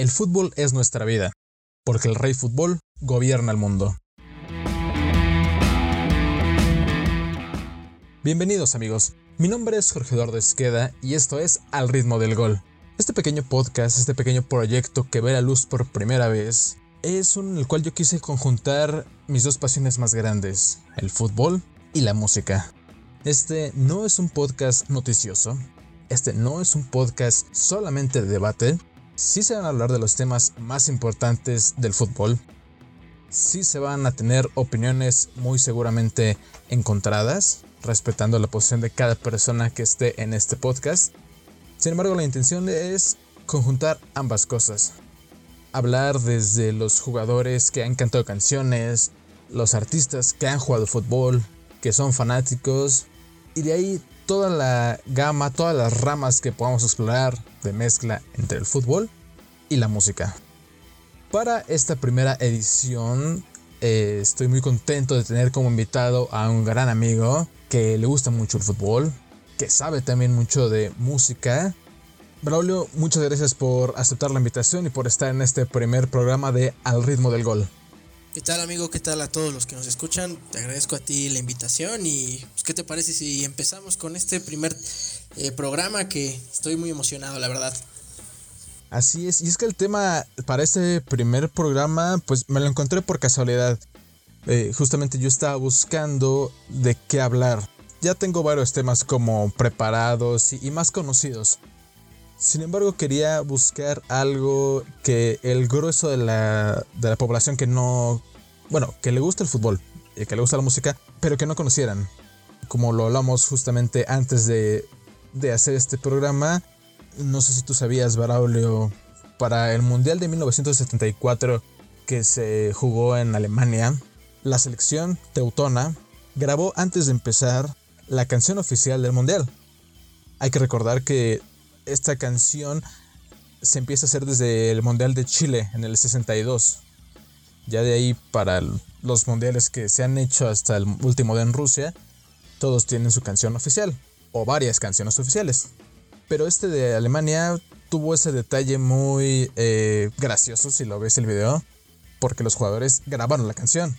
El fútbol es nuestra vida, porque el rey fútbol gobierna el mundo. Bienvenidos amigos, mi nombre es Jorge Eduardo Esqueda y esto es Al ritmo del gol. Este pequeño podcast, este pequeño proyecto que ve la luz por primera vez, es en el cual yo quise conjuntar mis dos pasiones más grandes, el fútbol y la música. Este no es un podcast noticioso, este no es un podcast solamente de debate, sí se van a hablar de los temas más importantes del fútbol, sí se van a tener opiniones muy seguramente encontradas, respetando la posición de cada persona que esté en este podcast. Sin embargo, la intención es conjuntar ambas cosas. Hablar desde los jugadores que han cantado canciones, los artistas que han jugado fútbol, que son fanáticos, y de ahí toda la gama, todas las ramas que podamos explorar de mezcla entre el fútbol y la música. Para esta primera edición eh, estoy muy contento de tener como invitado a un gran amigo que le gusta mucho el fútbol, que sabe también mucho de música. Braulio, muchas gracias por aceptar la invitación y por estar en este primer programa de Al ritmo del gol. ¿Qué tal amigo? ¿Qué tal a todos los que nos escuchan? Te agradezco a ti la invitación y pues, ¿qué te parece si empezamos con este primer eh, programa que estoy muy emocionado, la verdad? Así es, y es que el tema para este primer programa, pues me lo encontré por casualidad. Eh, justamente yo estaba buscando de qué hablar. Ya tengo varios temas como preparados y, más conocidos. Sin embargo, quería buscar algo que el grueso de la, de la población que no... Bueno, que le gusta el fútbol, y que le gusta la música, pero que no conocieran. Como lo hablamos justamente antes de, de hacer este programa, no sé si tú sabías, Baraulio, para el Mundial de 1974 que se jugó en Alemania, la selección teutona grabó antes de empezar la canción oficial del Mundial. Hay que recordar que esta canción se empieza a hacer desde el Mundial de Chile en el 62. Ya de ahí para los mundiales que se han hecho hasta el último de en Rusia, todos tienen su canción oficial, o varias canciones oficiales. Pero este de Alemania tuvo ese detalle muy eh, gracioso si lo ves el video, porque los jugadores grabaron la canción.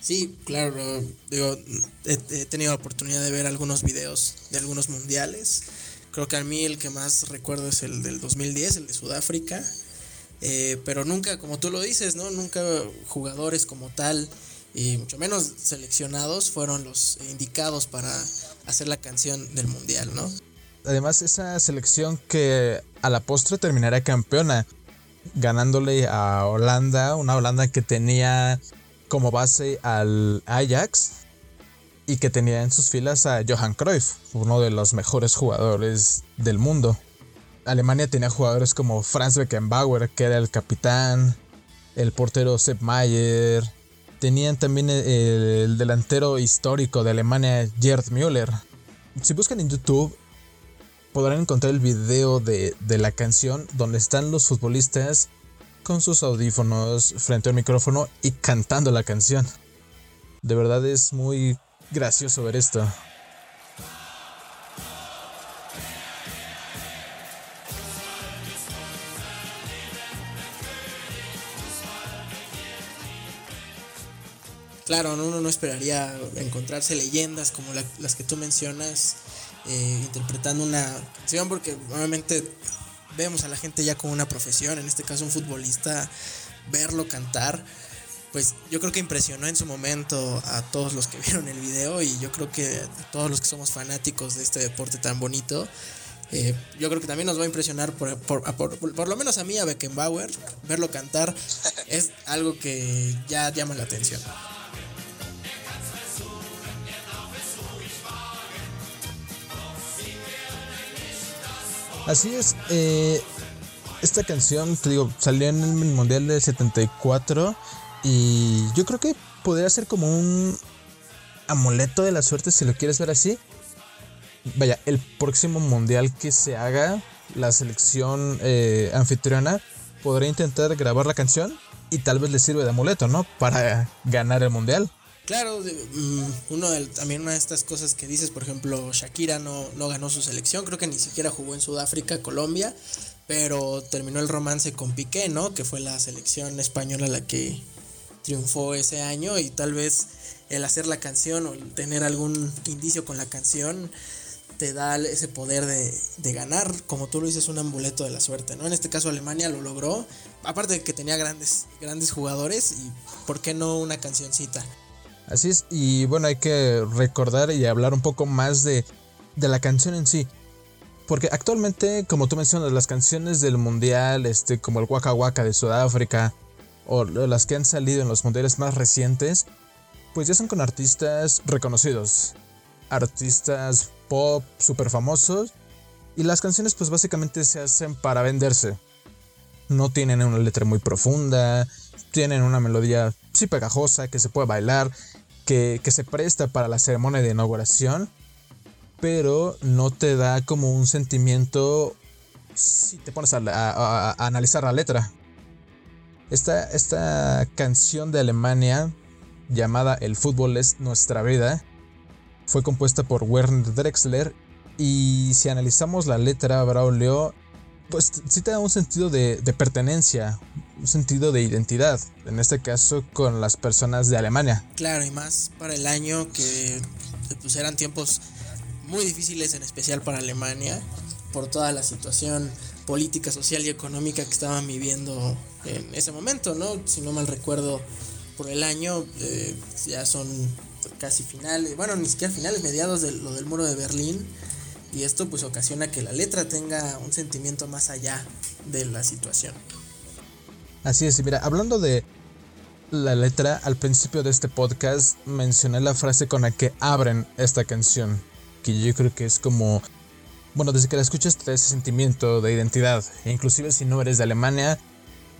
Sí, claro, digo, he, tenido la oportunidad de ver algunos videos de algunos mundiales. Creo que a mí el que más recuerdo es el del 2010, el de Sudáfrica. Eh, pero nunca, como tú lo dices, ¿no? Nunca jugadores como tal, y mucho menos seleccionados, fueron los indicados para hacer la canción del mundial, ¿no? además esa selección que a la postre terminará campeona, ganándole a Holanda, una Holanda que tenía como base al Ajax y que tenía en sus filas a Johan Cruyff, uno de los mejores jugadores del mundo. Alemania tenía jugadores como Franz Beckenbauer, que era el capitán, el portero Sepp Mayer, tenían también el, el delantero histórico de Alemania, Gerd Müller. Si buscan en YouTube, podrán encontrar el video de, la canción donde están los futbolistas con sus audífonos frente al micrófono y cantando la canción. De verdad es muy gracioso ver esto. Claro, uno no esperaría encontrarse leyendas como las que tú mencionas eh, interpretando una canción, porque obviamente vemos a la gente ya como una profesión, en este caso un futbolista, verlo cantar, pues yo creo que impresionó en su momento a todos los que vieron el video y yo creo que a todos los que somos fanáticos de este deporte tan bonito. Eh, yo creo que también nos va a impresionar, por, por, por, lo menos a mí, a Beckenbauer, verlo cantar es algo que ya llama la atención. Así es, eh, esta canción, te digo, salió en el Mundial del 74 y yo creo que podría ser como un amuleto de la suerte si lo quieres ver así. Vaya, el próximo Mundial que se haga, la selección eh, anfitriona podría intentar grabar la canción y tal vez le sirve de amuleto, ¿no? Para ganar el Mundial. Claro, mm, uno también una de estas cosas que dices, por ejemplo, Shakira no, no ganó su selección, creo que ni siquiera jugó en Sudáfrica, Colombia, pero terminó el romance con Piqué, ¿no? Que fue la selección española la que triunfó ese año y tal vez el hacer la canción o el tener algún indicio con la canción te da ese poder de, ganar, como tú lo dices, un amuleto de la suerte, ¿no? En este caso Alemania lo logró, aparte de que tenía grandes, grandes jugadores y por qué no una cancioncita. Así es, y bueno, hay que recordar y hablar un poco más de, de la canción en sí. Porque actualmente, como tú mencionas, las canciones del mundial, este, como el Waka Waka de Sudáfrica, o las que han salido en los mundiales más recientes, pues ya son con artistas reconocidos. Artistas pop súper famosos. Y las canciones pues básicamente se hacen para venderse. No tienen una letra muy profunda. Tienen una melodía sí pegajosa que se puede bailar. Que, se presta para la ceremonia de inauguración. Pero no te da como un sentimiento si te pones a, analizar la letra. Esta, esta canción de Alemania llamada El fútbol es nuestra vida, fue compuesta por Werner Drexler y si analizamos la letra Braulio, pues sí te da un sentido de, pertenencia, un sentido de identidad, en este caso con las personas de Alemania. Claro, y más para el año que pues eran tiempos muy difíciles, en especial para Alemania, por toda la situación política, social y económica que estaban viviendo en ese momento, ¿no? Si no mal recuerdo, por el año, eh, ya son casi finales, bueno, ni siquiera finales, mediados de lo del muro de Berlín. Y esto pues ocasiona que la letra tenga un sentimiento más allá de la situación. Así es, y mira, hablando de la letra, al principio de este podcast mencioné la frase con la que abren esta canción, que yo creo que es como, bueno, desde que la escuchas te da ese sentimiento de identidad, e inclusive si no eres de Alemania,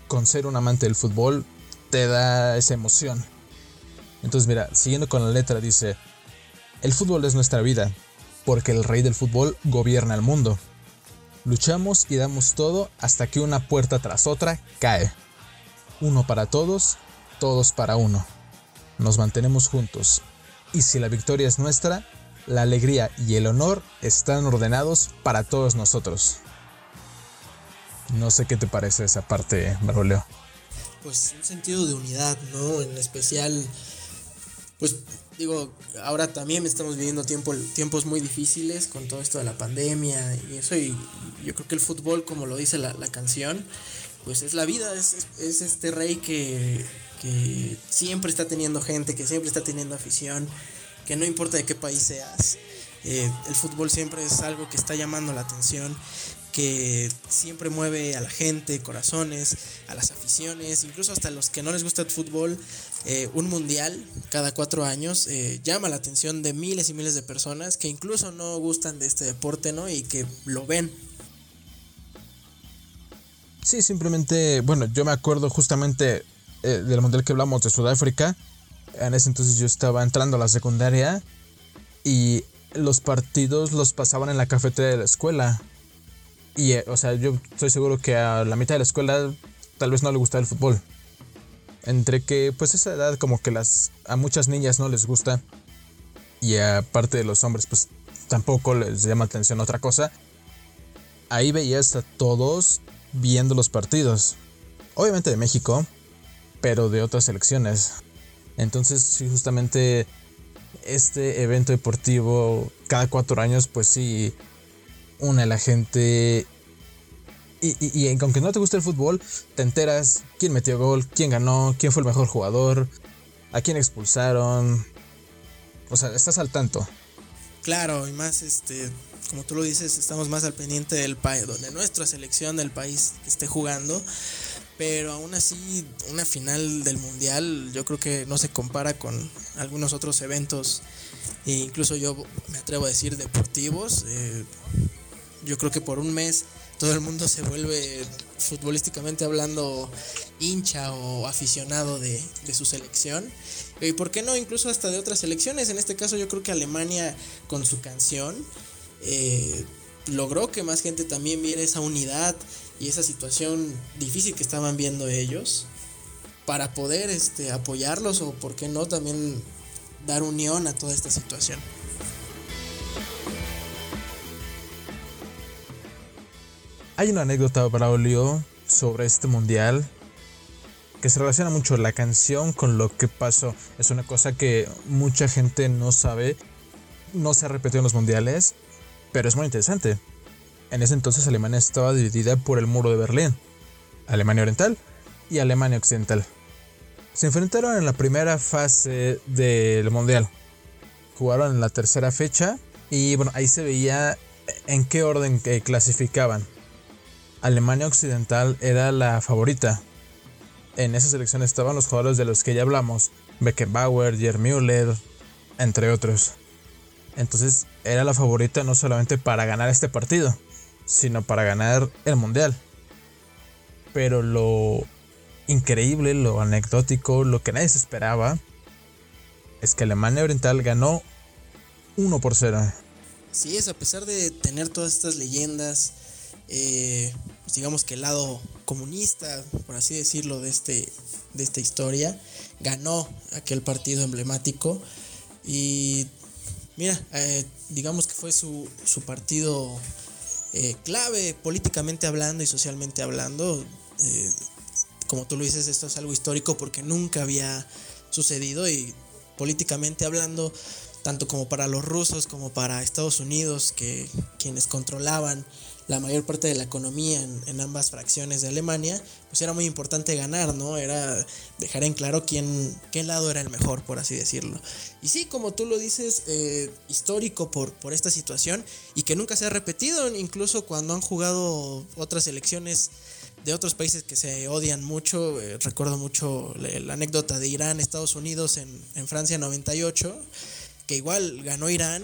con ser un amante del fútbol, te da esa emoción. Entonces mira, siguiendo con la letra dice, el fútbol es nuestra vida, porque el rey del fútbol gobierna el mundo. Luchamos y damos todo hasta que una puerta tras otra cae. Uno para todos, todos para uno. Nos mantenemos juntos. Y si la victoria es nuestra, la alegría y el honor están ordenados para todos nosotros. No sé qué te parece esa parte, Maroleo pues un sentido de unidad, ¿no? En especial, pues digo, ahora también estamos viviendo tiempo, tiempos muy difíciles con todo esto de la pandemia y eso, y yo creo que el fútbol, como lo dice la, canción, pues es la vida, es, este rey que, que siempre está teniendo gente, que siempre está teniendo afición, que no importa de qué país seas. Eh, el fútbol siempre es algo que está llamando la atención que siempre mueve a la gente, corazones, a las aficiones, incluso hasta los que no les gusta el fútbol, eh, un mundial cada cuatro años eh, llama la atención de miles y miles de personas que incluso no gustan de este deporte, ¿no? Y que lo ven. Sí, simplemente, bueno, yo me acuerdo justamente eh, del mundial que hablamos de Sudáfrica. En ese entonces yo estaba entrando a la secundaria y los partidos los pasaban en la cafetería de la escuela. Y, eh, o sea, yo estoy seguro que a la mitad de la escuela tal vez no le gusta el fútbol. Entre que, pues, esa edad como que las a muchas niñas no les gusta. Y aparte de los hombres, pues, tampoco les llama atención otra cosa. Ahí veías a todos viendo los partidos. Obviamente de México, pero de otras selecciones. Entonces, sí, justamente este evento deportivo cada cuatro años, pues sí, une a la gente. Y, y, y, aunque no te guste el fútbol, te enteras quién metió gol, quién ganó, quién fue el mejor jugador, a quién expulsaron. O sea, estás al tanto. Claro, y más, este, como tú lo dices, estamos más al pendiente del país, donde nuestra selección del país esté jugando. Pero aún así, una final del mundial yo creo que no se compara con algunos otros eventos, e incluso yo me atrevo a decir deportivos. Eh, yo creo que por un mes todo el mundo se vuelve futbolísticamente hablando hincha o aficionado de, su selección. Y por qué no, incluso hasta de otras selecciones. En este caso yo creo que Alemania con su canción eh, logró que más gente también viera esa unidad y esa situación difícil que estaban viendo ellos para poder este, apoyarlos o por qué no también dar unión a toda esta situación. Hay una anécdota, Braulio, sobre este mundial que se relaciona mucho la canción con lo que pasó. Es una cosa que mucha gente no sabe, no se ha repetido en los mundiales, pero es muy interesante. En ese entonces Alemania estaba dividida por el muro de Berlín, Alemania Oriental y Alemania Occidental. Se enfrentaron en la primera fase del mundial. Jugaron en la tercera fecha y bueno, ahí se veía en qué orden clasificaban. Alemania Occidental era la favorita, en esa selección estaban los jugadores de los que ya hablamos, Beckenbauer, Jerm Müller, entre otros. Entonces era la favorita no solamente para ganar este partido, sino para ganar el mundial. Pero lo increíble, lo anecdótico, lo que nadie se esperaba, es que Alemania Oriental ganó 1 por 0. Sí, es a pesar de tener todas estas leyendas, eh, pues digamos que el lado comunista, por así decirlo, de, este, de esta historia, ganó aquel partido emblemático y mira, eh, digamos que fue su, su partido eh, clave políticamente hablando y socialmente hablando. como tú lo dices, esto es algo histórico porque nunca había sucedido y políticamente hablando, tanto como para los rusos como para Estados Unidos, que quienes controlaban la mayor parte de la economía en, ambas fracciones de Alemania, pues era muy importante ganar, ¿no? Era dejar en claro quién, qué lado era el mejor, por así decirlo. Y sí, como tú lo dices, eh, histórico por, por esta situación y que nunca se ha repetido, incluso cuando han jugado otras elecciones de otros países que se odian mucho. Eh, recuerdo mucho la, anécdota de Irán, Estados Unidos en, en Francia 98, que igual ganó Irán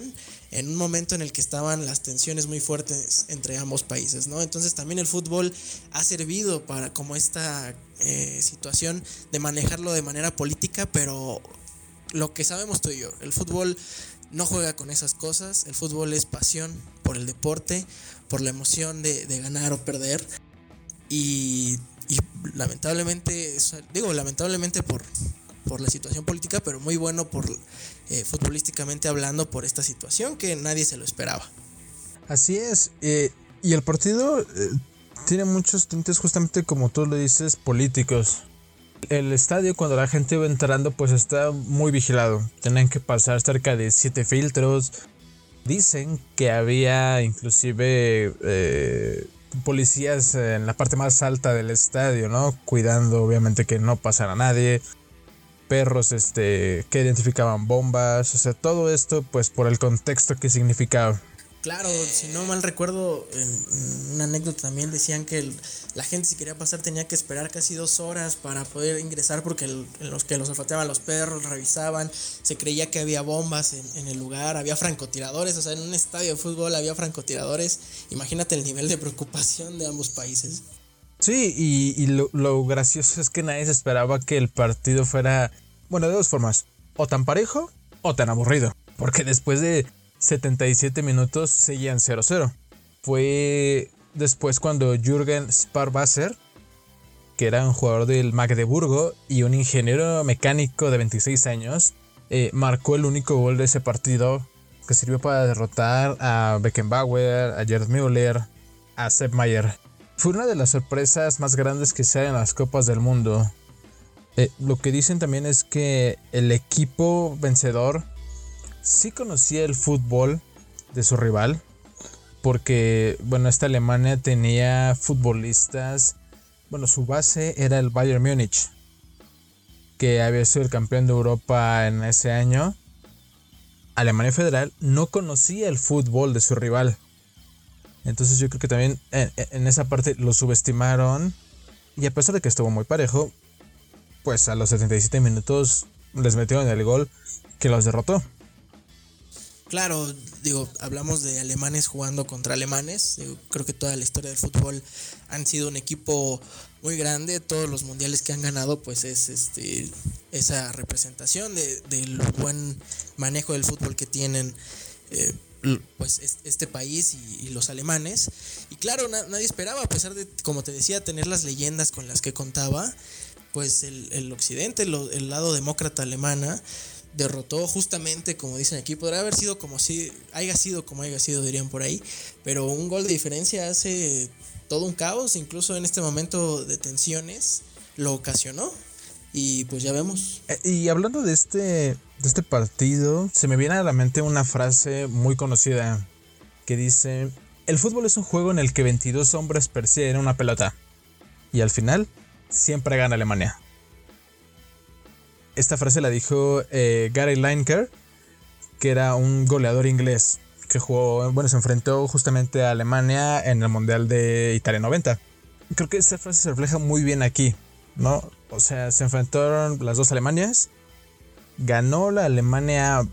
en un momento en el que estaban las tensiones muy fuertes entre ambos países, ¿no? Entonces también el fútbol ha servido para como esta eh, situación de manejarlo de manera política, pero lo que sabemos tú y yo, el fútbol no juega con esas cosas, el fútbol es pasión por el deporte, por la emoción de, ganar o perder y, y lamentablemente, digo lamentablemente por, por la situación política, pero muy bueno por eh, futbolísticamente hablando por esta situación que nadie se lo esperaba. Así es, eh, y el partido eh, tiene muchos tintes justamente como tú lo dices, políticos. El estadio cuando la gente iba entrando pues está muy vigilado. Tienen que pasar cerca de siete filtros. Dicen que había inclusive policías en la parte más alta del estadio, ¿no? Cuidando obviamente que no pasara nadie perros este, que identificaban bombas, o sea, todo esto pues por el contexto que significaba. Claro, si no mal recuerdo, en, una anécdota también decían que la gente si quería pasar tenía que esperar casi dos horas para poder ingresar porque los que los olfateaban los perros, revisaban, se creía que había bombas en, el lugar, había francotiradores, o sea, en un estadio de fútbol había francotiradores. Imagínate el nivel de preocupación de ambos países. Sí, y, lo, gracioso es que nadie se esperaba que el partido fuera, bueno, de dos formas, o tan parejo o tan aburrido, porque después de 77 minutos seguían 0-0. Fue después cuando Jürgen Sparwasser, que era un jugador del Magdeburgo y un ingeniero mecánico de 26 años, eh, marcó el único gol de ese partido que sirvió para derrotar a Beckenbauer, a Gerd Müller, a Sepp Mayer. Fue una de las sorpresas más grandes que se en las Copas del Mundo. Eh, lo que dicen también es que el equipo vencedor sí conocía el fútbol de su rival. Porque, bueno, esta Alemania tenía futbolistas. Bueno, su base era el Bayern Múnich. Que había sido el campeón de Europa en ese año. Alemania Federal no conocía el fútbol de su rival. Entonces yo creo que también en, esa parte lo subestimaron. Y a pesar de que estuvo muy parejo, pues a los 77 minutos les metieron el gol que los derrotó. Claro, digo, hablamos de alemanes jugando contra alemanes. creo que toda la historia del fútbol han sido un equipo muy grande. Todos los mundiales que han ganado, pues es este esa representación de, del buen manejo del fútbol que tienen. Eh, pues este país y, los alemanes. Y claro, nadie esperaba, a pesar de, como te decía, tener las leyendas con las que contaba, pues el, occidente, el, lado demócrata alemana, derrotó justamente, como dicen aquí, podría haber sido como si, haya sido como haya sido, dirían por ahí, pero un gol de diferencia hace todo un caos, incluso en este momento de tensiones, lo ocasionó. Y pues ya vemos. Eh, y hablando de este, de este partido, se me viene a la mente una frase muy conocida que dice, el fútbol es un juego en el que 22 hombres persiguen una pelota y al final siempre gana Alemania. Esta frase la dijo eh, Gary Lineker, que era un goleador inglés que jugó, bueno, se enfrentó justamente a Alemania en el Mundial de Italia 90. Creo que esta frase se refleja muy bien aquí, ¿no? O sea, se enfrentaron las dos Alemanias. Ganó la Alemania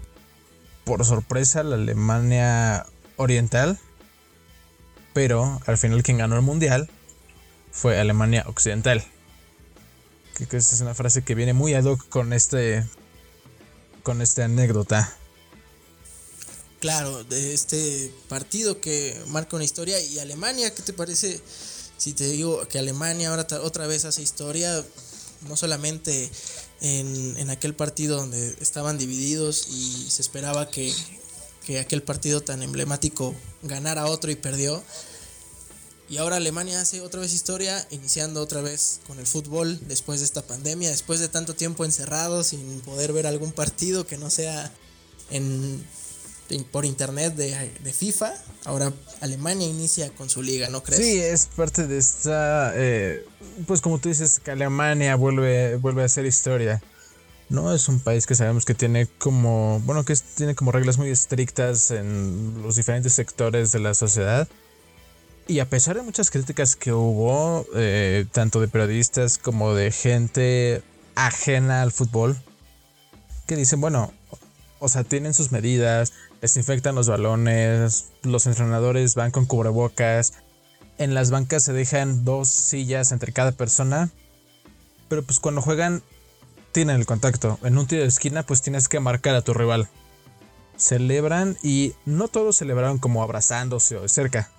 por sorpresa, la Alemania oriental. Pero al final quien ganó el mundial fue Alemania occidental. Creo que esta es una frase que viene muy ad hoc con este con esta anécdota. Claro, de este partido que marca una historia y Alemania, ¿qué te parece si te digo que Alemania ahora otra vez hace historia? no solamente en, aquel partido donde estaban divididos y se esperaba que, aquel partido tan emblemático ganara otro y perdió. Y ahora Alemania hace otra vez historia, iniciando otra vez con el fútbol después de esta pandemia, después de tanto tiempo encerrado sin poder ver algún partido que no sea en por internet de, FIFA. Ahora Alemania inicia con su liga, ¿no crees? Sí, es parte de esta, eh, pues como tú dices, que Alemania vuelve, vuelve a hacer historia. No es un país que sabemos que tiene como, bueno, que tiene como reglas muy estrictas en los diferentes sectores de la sociedad. Y a pesar de muchas críticas que hubo, eh, tanto de periodistas como de gente ajena al fútbol, que dicen, bueno, o sea, tienen sus medidas, desinfectan los balones, los entrenadores van con cubrebocas, en las bancas se dejan dos sillas entre cada persona, pero pues cuando juegan tienen el contacto. En un tiro de esquina pues tienes que marcar a tu rival. Celebran y no todos celebraron como abrazándose o de cerca.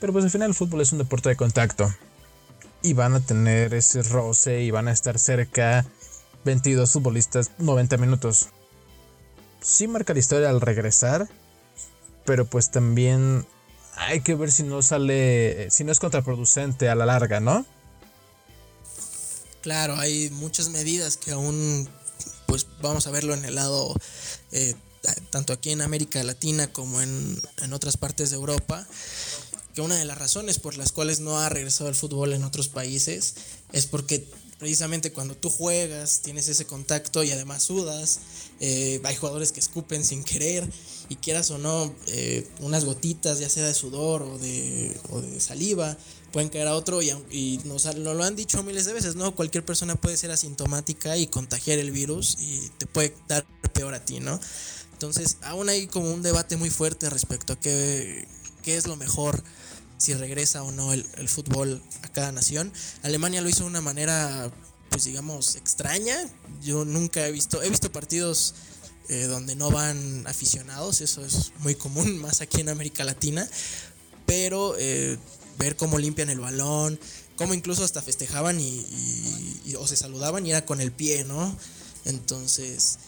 Pero pues al final el fútbol es un deporte de contacto. Y van a tener ese roce y van a estar cerca 22 futbolistas 90 minutos sí marca la historia al regresar, pero pues también hay que ver si no sale, si no es contraproducente a la larga, ¿no? Claro, hay muchas medidas que aún, pues vamos a verlo en el lado, eh, tanto aquí en América Latina como en, en otras partes de Europa, que una de las razones por las cuales no ha regresado el fútbol en otros países es porque precisamente cuando tú juegas, tienes ese contacto y además sudas, eh, hay jugadores que escupen sin querer y quieras o no, eh, unas gotitas, ya sea de sudor o de, o de saliva, pueden caer a otro y, nos lo han dicho miles de veces, ¿no? Cualquier persona puede ser asintomática y contagiar el virus y te puede dar peor a ti, ¿no? Entonces, aún hay como un debate muy fuerte respecto a qué es lo mejor si regresa o no el, fútbol a cada nación. Alemania lo hizo de una manera, pues digamos, extraña. Yo nunca he visto, he visto partidos eh, donde no van aficionados, eso es muy común, más aquí en América Latina, pero eh, ver cómo limpian el balón, cómo incluso hasta festejaban y, o se saludaban y era con el pie, ¿no? Entonces,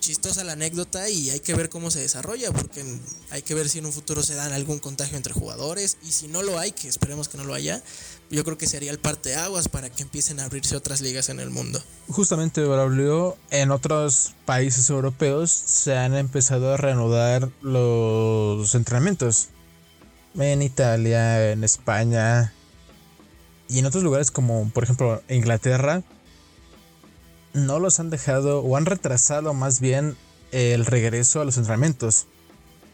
chistosa la anécdota y hay que ver cómo se desarrolla, porque hay que ver si en un futuro se dan algún contagio entre jugadores y si no lo hay, que esperemos que no lo haya, yo creo que sería el parte aguas para que empiecen a abrirse otras ligas en el mundo. Justamente, Braulio, en otros países europeos se han empezado a reanudar los entrenamientos. En Italia, en España y en otros lugares como por ejemplo Inglaterra no los han dejado o han retrasado más bien el regreso a los entrenamientos.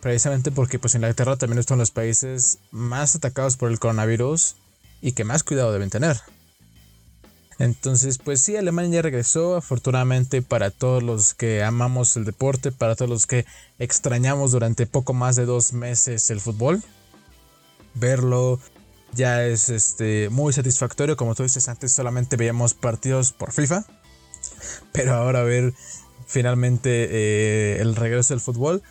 Precisamente porque pues Inglaterra también es uno de los países más atacados por el coronavirus y que más cuidado deben tener. Entonces, pues sí, Alemania ya regresó, afortunadamente para todos los que amamos el deporte, para todos los que extrañamos durante poco más de dos meses el fútbol. Verlo ya es este, muy satisfactorio, como tú dices, antes solamente veíamos partidos por FIFA pero ahora ver finalmente eh, el regreso del fútbol,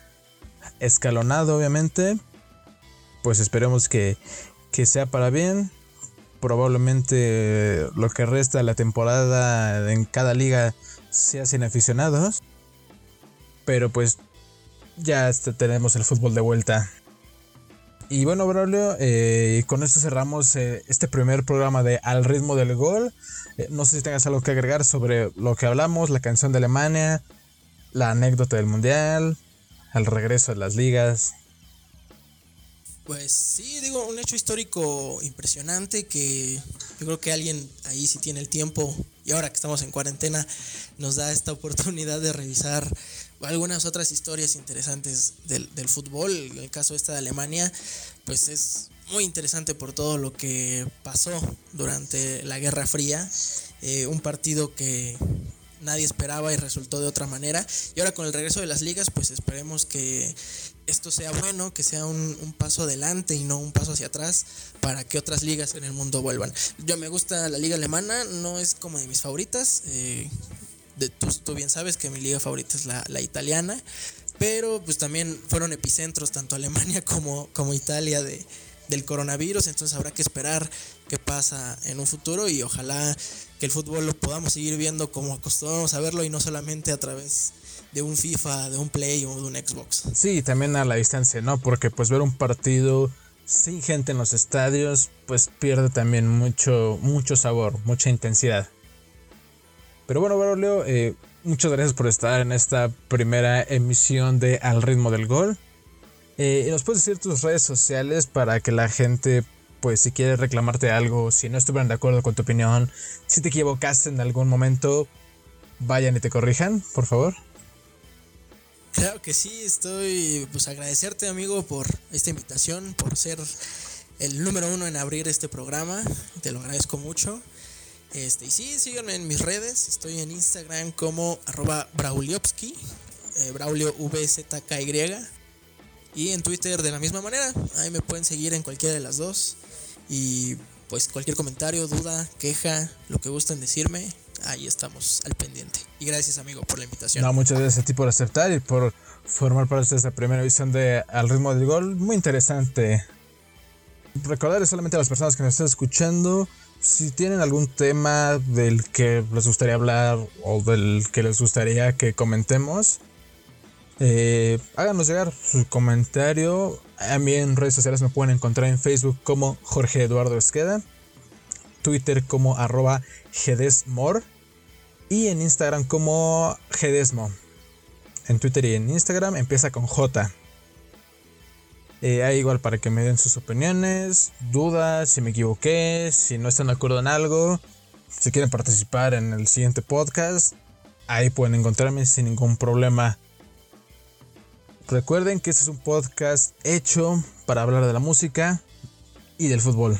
escalonado obviamente, pues esperemos que, que sea para bien. Probablemente lo que resta de la temporada en cada liga sea sin aficionados. Pero pues ya este, tenemos el fútbol de vuelta. Y bueno, Braulio, eh, con esto cerramos eh, este primer programa de Al ritmo del gol. Eh, no sé si tengas algo que agregar sobre lo que hablamos, la canción de Alemania, la anécdota del Mundial, el regreso de las ligas. Pues sí, digo, un hecho histórico impresionante que yo creo que alguien ahí si tiene el tiempo y ahora que estamos en cuarentena nos da esta oportunidad de revisar algunas otras historias interesantes del, del fútbol. El caso esta de Alemania, pues es muy interesante por todo lo que pasó durante la Guerra Fría. Eh, un partido que nadie esperaba y resultó de otra manera. Y ahora con el regreso de las ligas, pues esperemos que esto sea bueno, que sea un, paso adelante y no un paso hacia atrás para que otras ligas en el mundo vuelvan. Yo me gusta la liga alemana, no es como de mis favoritas. Eh, de, tú, tú, bien sabes que mi liga favorita es la, la, italiana, pero pues también fueron epicentros tanto Alemania como, como Italia de, del coronavirus, entonces habrá que esperar qué pasa en un futuro y ojalá que el fútbol lo podamos seguir viendo como acostumbramos a verlo y no solamente a través de un FIFA, de un Play o de un Xbox. Sí, también a la distancia, ¿no? Porque pues ver un partido sin gente en los estadios pues pierde también mucho, mucho sabor, mucha intensidad. Pero bueno, bueno Leo, eh, muchas gracias por estar en esta primera emisión de Al ritmo del gol. Eh, ¿Nos puedes decir tus redes sociales para que la gente, pues si quiere reclamarte algo, si no estuvieran de acuerdo con tu opinión, si te equivocaste en algún momento, vayan y te corrijan, por favor? Claro que sí, estoy pues agradecerte amigo por esta invitación, por ser el número uno en abrir este programa, te lo agradezco mucho. Este, y sí, síganme en mis redes, estoy en Instagram como arroba Brauliopsky, eh, Braulio VZKY, y en Twitter de la misma manera, ahí me pueden seguir en cualquiera de las dos. Y pues cualquier comentario, duda, queja, lo que gusten decirme, ahí estamos al pendiente. Y gracias amigo por la invitación. No, muchas gracias a ti por aceptar y por formar parte de esta primera edición de Al ritmo del gol. Muy interesante. Recordarles solamente a las personas que nos están escuchando, si tienen algún tema del que les gustaría hablar o del que les gustaría que comentemos, eh, háganos llegar su comentario. A mí en redes sociales me pueden encontrar en Facebook como Jorge Eduardo Esqueda, Twitter como arroba Gedesmor y en Instagram como Gedesmo. En Twitter y en Instagram empieza con J. Eh, ahí igual para que me den sus opiniones, dudas, si me equivoqué, si no están de acuerdo en algo, si quieren participar en el siguiente podcast, ahí pueden encontrarme sin ningún problema. Recuerden que este es un podcast hecho para hablar de la música y del fútbol.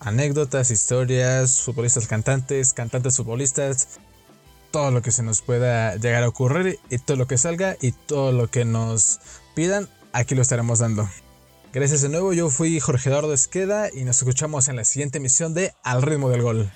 Anécdotas, historias, futbolistas cantantes, cantantes futbolistas, todo lo que se nos pueda llegar a ocurrir y todo lo que salga y todo lo que nos pidan, aquí lo estaremos dando. Gracias de nuevo, yo fui Jorge Eduardo Esqueda y nos escuchamos en la siguiente emisión de Al ritmo del gol.